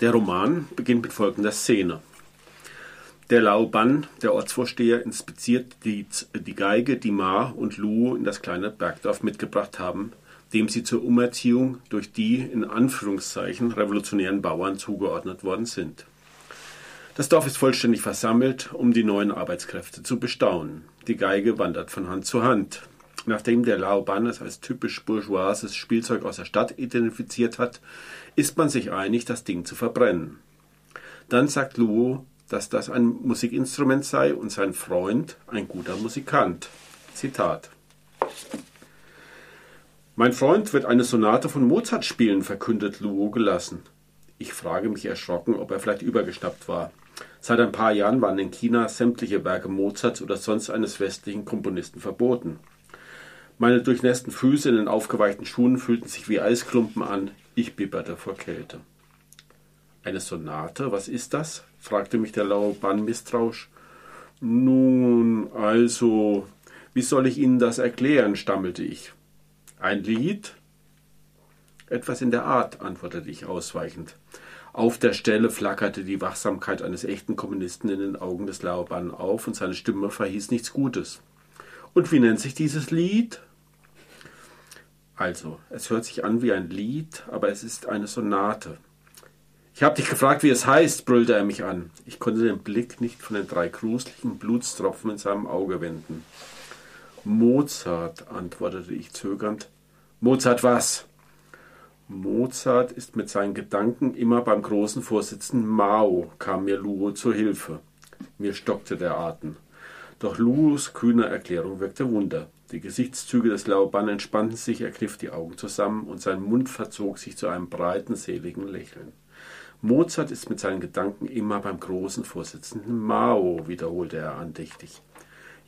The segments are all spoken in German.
Der Roman beginnt mit folgender Szene. Der Lauban, der Ortsvorsteher, inspiziert die, die Geige, die Ma und Lu in das kleine Bergdorf mitgebracht haben, dem sie zur Umerziehung durch die in Anführungszeichen revolutionären Bauern zugeordnet worden sind. Das Dorf ist vollständig versammelt, um die neuen Arbeitskräfte zu bestaunen. Die Geige wandert von Hand zu Hand. Nachdem der Lauban es als typisch bourgeoises Spielzeug aus der Stadt identifiziert hat, ist man sich einig, das Ding zu verbrennen. Dann sagt Luo, dass das ein Musikinstrument sei und sein Freund ein guter Musikant. Zitat. Mein Freund wird eine Sonate von Mozart spielen, verkündet Luo gelassen. Ich frage mich erschrocken, ob er vielleicht übergeschnappt war. Seit ein paar Jahren waren in China sämtliche Werke Mozarts oder sonst eines westlichen Komponisten verboten. Meine durchnässten Füße in den aufgeweichten Schuhen fühlten sich wie Eisklumpen an. Ich bibberte vor Kälte. Eine Sonate, was ist das? fragte mich der Lauban misstrauisch. Nun, also, wie soll ich Ihnen das erklären? stammelte ich. Ein Lied? Etwas in der Art, antwortete ich ausweichend. Auf der Stelle flackerte die Wachsamkeit eines echten Kommunisten in den Augen des Lauban auf und seine Stimme verhieß nichts Gutes. Und wie nennt sich dieses Lied? Also, es hört sich an wie ein Lied, aber es ist eine Sonate. Ich habe dich gefragt, wie es heißt, brüllte er mich an. Ich konnte den Blick nicht von den drei gruseligen Blutstropfen in seinem Auge wenden. Mozart, antwortete ich zögernd. Mozart was? Mozart ist mit seinen Gedanken immer beim großen Vorsitzenden Mao, kam mir Luo zur Hilfe. Mir stockte der Atem. Doch Luos kühne Erklärung wirkte Wunder. Die Gesichtszüge des Lauban entspannten sich, er kniff die Augen zusammen und sein Mund verzog sich zu einem breiten, seligen Lächeln. Mozart ist mit seinen Gedanken immer beim großen Vorsitzenden Mao, wiederholte er andächtig.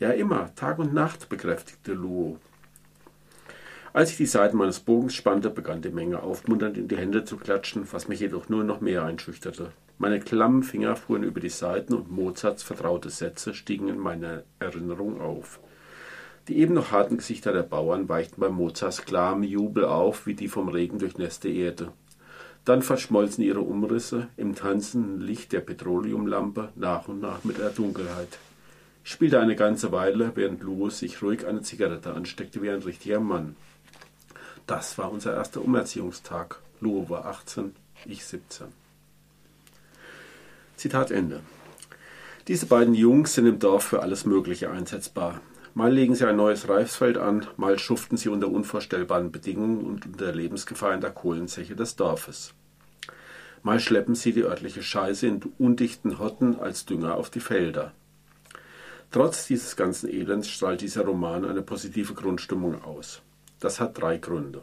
Ja, immer, Tag und Nacht, bekräftigte Luo. Als ich die Seiten meines Bogens spannte, begann die Menge aufmunternd in die Hände zu klatschen, was mich jedoch nur noch mehr einschüchterte. Meine klammen Finger fuhren über die Seiten und Mozarts vertraute Sätze stiegen in meiner Erinnerung auf. Die eben noch harten Gesichter der Bauern weichten bei Mozarts klarem Jubel auf wie die vom Regen durchnässte Erde. Dann verschmolzen ihre Umrisse im tanzenden Licht der Petroleumlampe nach und nach mit der Dunkelheit. Ich spielte eine ganze Weile, während Louis sich ruhig eine Zigarette ansteckte wie ein richtiger Mann. Das war unser erster Umerziehungstag. Louis war 18, ich 17. Zitat Ende. Diese beiden Jungs sind im Dorf für alles Mögliche einsetzbar. Mal legen sie ein neues Reifsfeld an, mal schuften sie unter unvorstellbaren Bedingungen und unter Lebensgefahr in der Kohlenzeche des Dorfes. Mal schleppen sie die örtliche Scheiße in undichten Hotten als Dünger auf die Felder. Trotz dieses ganzen Elends strahlt dieser Roman eine positive Grundstimmung aus. Das hat drei Gründe.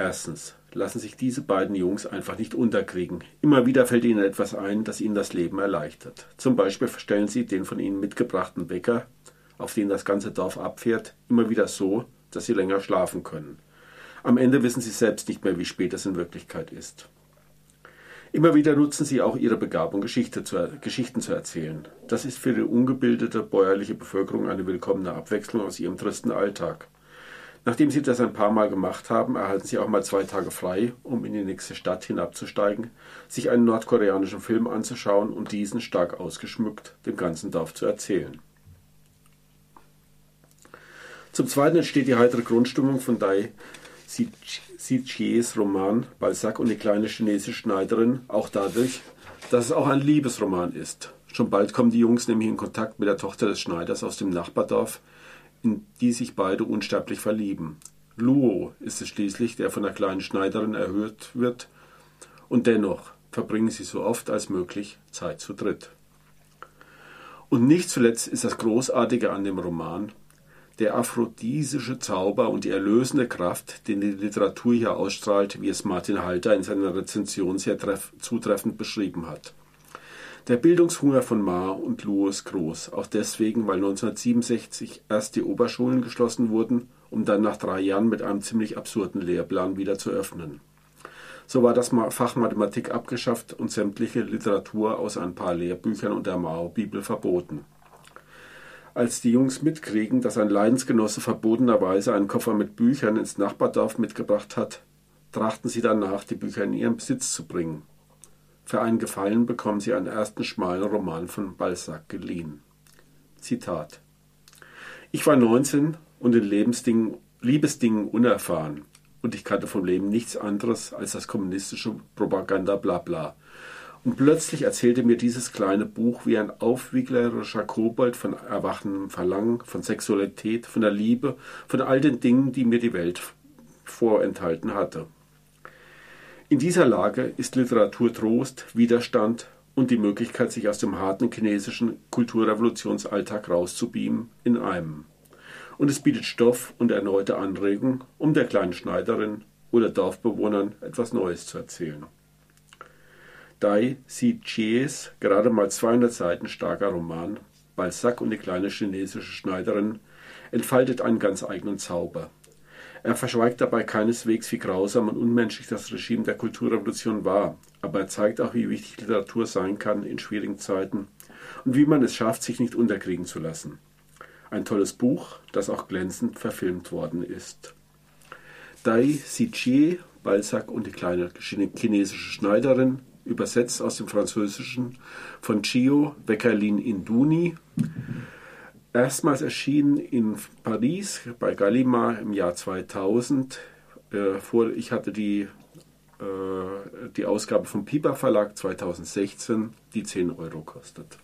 Erstens lassen sich diese beiden Jungs einfach nicht unterkriegen. Immer wieder fällt ihnen etwas ein, das ihnen das Leben erleichtert. Zum Beispiel verstellen sie den von ihnen mitgebrachten Wecker, auf den das ganze Dorf abfährt, immer wieder so, dass sie länger schlafen können. Am Ende wissen sie selbst nicht mehr, wie spät es in Wirklichkeit ist. Immer wieder nutzen sie auch ihre Begabung, Geschichte zu, Geschichten zu erzählen. Das ist für die ungebildete bäuerliche Bevölkerung eine willkommene Abwechslung aus ihrem tristen Alltag. Nachdem sie das ein paar Mal gemacht haben, erhalten sie auch mal zwei Tage frei, um in die nächste Stadt hinabzusteigen, sich einen nordkoreanischen Film anzuschauen und diesen stark ausgeschmückt dem ganzen Dorf zu erzählen. Zum Zweiten entsteht die heitere Grundstimmung von Dai Sichies Roman Balzac und die kleine chinesische Schneiderin auch dadurch, dass es auch ein Liebesroman ist. Schon bald kommen die Jungs nämlich in Kontakt mit der Tochter des Schneiders aus dem Nachbardorf, in die sich beide unsterblich verlieben. Luo ist es schließlich, der von der kleinen Schneiderin erhöht wird, und dennoch verbringen sie so oft als möglich Zeit zu dritt. Und nicht zuletzt ist das Großartige an dem Roman der aphrodisische Zauber und die erlösende Kraft, den die Literatur hier ausstrahlt, wie es Martin Halter in seiner Rezension sehr zutreffend beschrieben hat. Der Bildungshunger von Ma und Luo ist groß, auch deswegen, weil 1967 erst die Oberschulen geschlossen wurden, um dann nach drei Jahren mit einem ziemlich absurden Lehrplan wieder zu öffnen. So war das Fach Mathematik abgeschafft und sämtliche Literatur aus ein paar Lehrbüchern und der Mao-Bibel verboten. Als die Jungs mitkriegen, dass ein Leidensgenosse verbotenerweise einen Koffer mit Büchern ins Nachbardorf mitgebracht hat, trachten sie danach, die Bücher in ihren Besitz zu bringen. Für einen Gefallen bekommen sie einen ersten schmalen Roman von Balzac geliehen. Zitat Ich war 19 und in Lebensdingen, Liebesdingen unerfahren und ich kannte vom Leben nichts anderes als das kommunistische Propaganda Blabla. Und plötzlich erzählte mir dieses kleine Buch wie ein aufwieglerischer Kobold von erwachendem Verlangen, von Sexualität, von der Liebe, von all den Dingen, die mir die Welt vorenthalten hatte. In dieser Lage ist Literatur Trost, Widerstand und die Möglichkeit, sich aus dem harten chinesischen Kulturrevolutionsalltag rauszubeamen, in einem. Und es bietet Stoff und erneute Anregung, um der kleinen Schneiderin oder Dorfbewohnern etwas Neues zu erzählen. Dai Si Chies, gerade mal 200 Seiten starker Roman, Balzac und die kleine chinesische Schneiderin, entfaltet einen ganz eigenen Zauber. Er verschweigt dabei keineswegs, wie grausam und unmenschlich das Regime der Kulturrevolution war, aber er zeigt auch, wie wichtig Literatur sein kann in schwierigen Zeiten und wie man es schafft, sich nicht unterkriegen zu lassen. Ein tolles Buch, das auch glänzend verfilmt worden ist. Dai Sichie, Balzac und die kleine chinesische Schneiderin, übersetzt aus dem Französischen von Chio Weckerlin Induni, erstmals erschienen in Paris bei Gallimard im Jahr 2000. Äh, ich hatte die, äh, die Ausgabe vom Piper Verlag 2016, die 10 Euro kostet.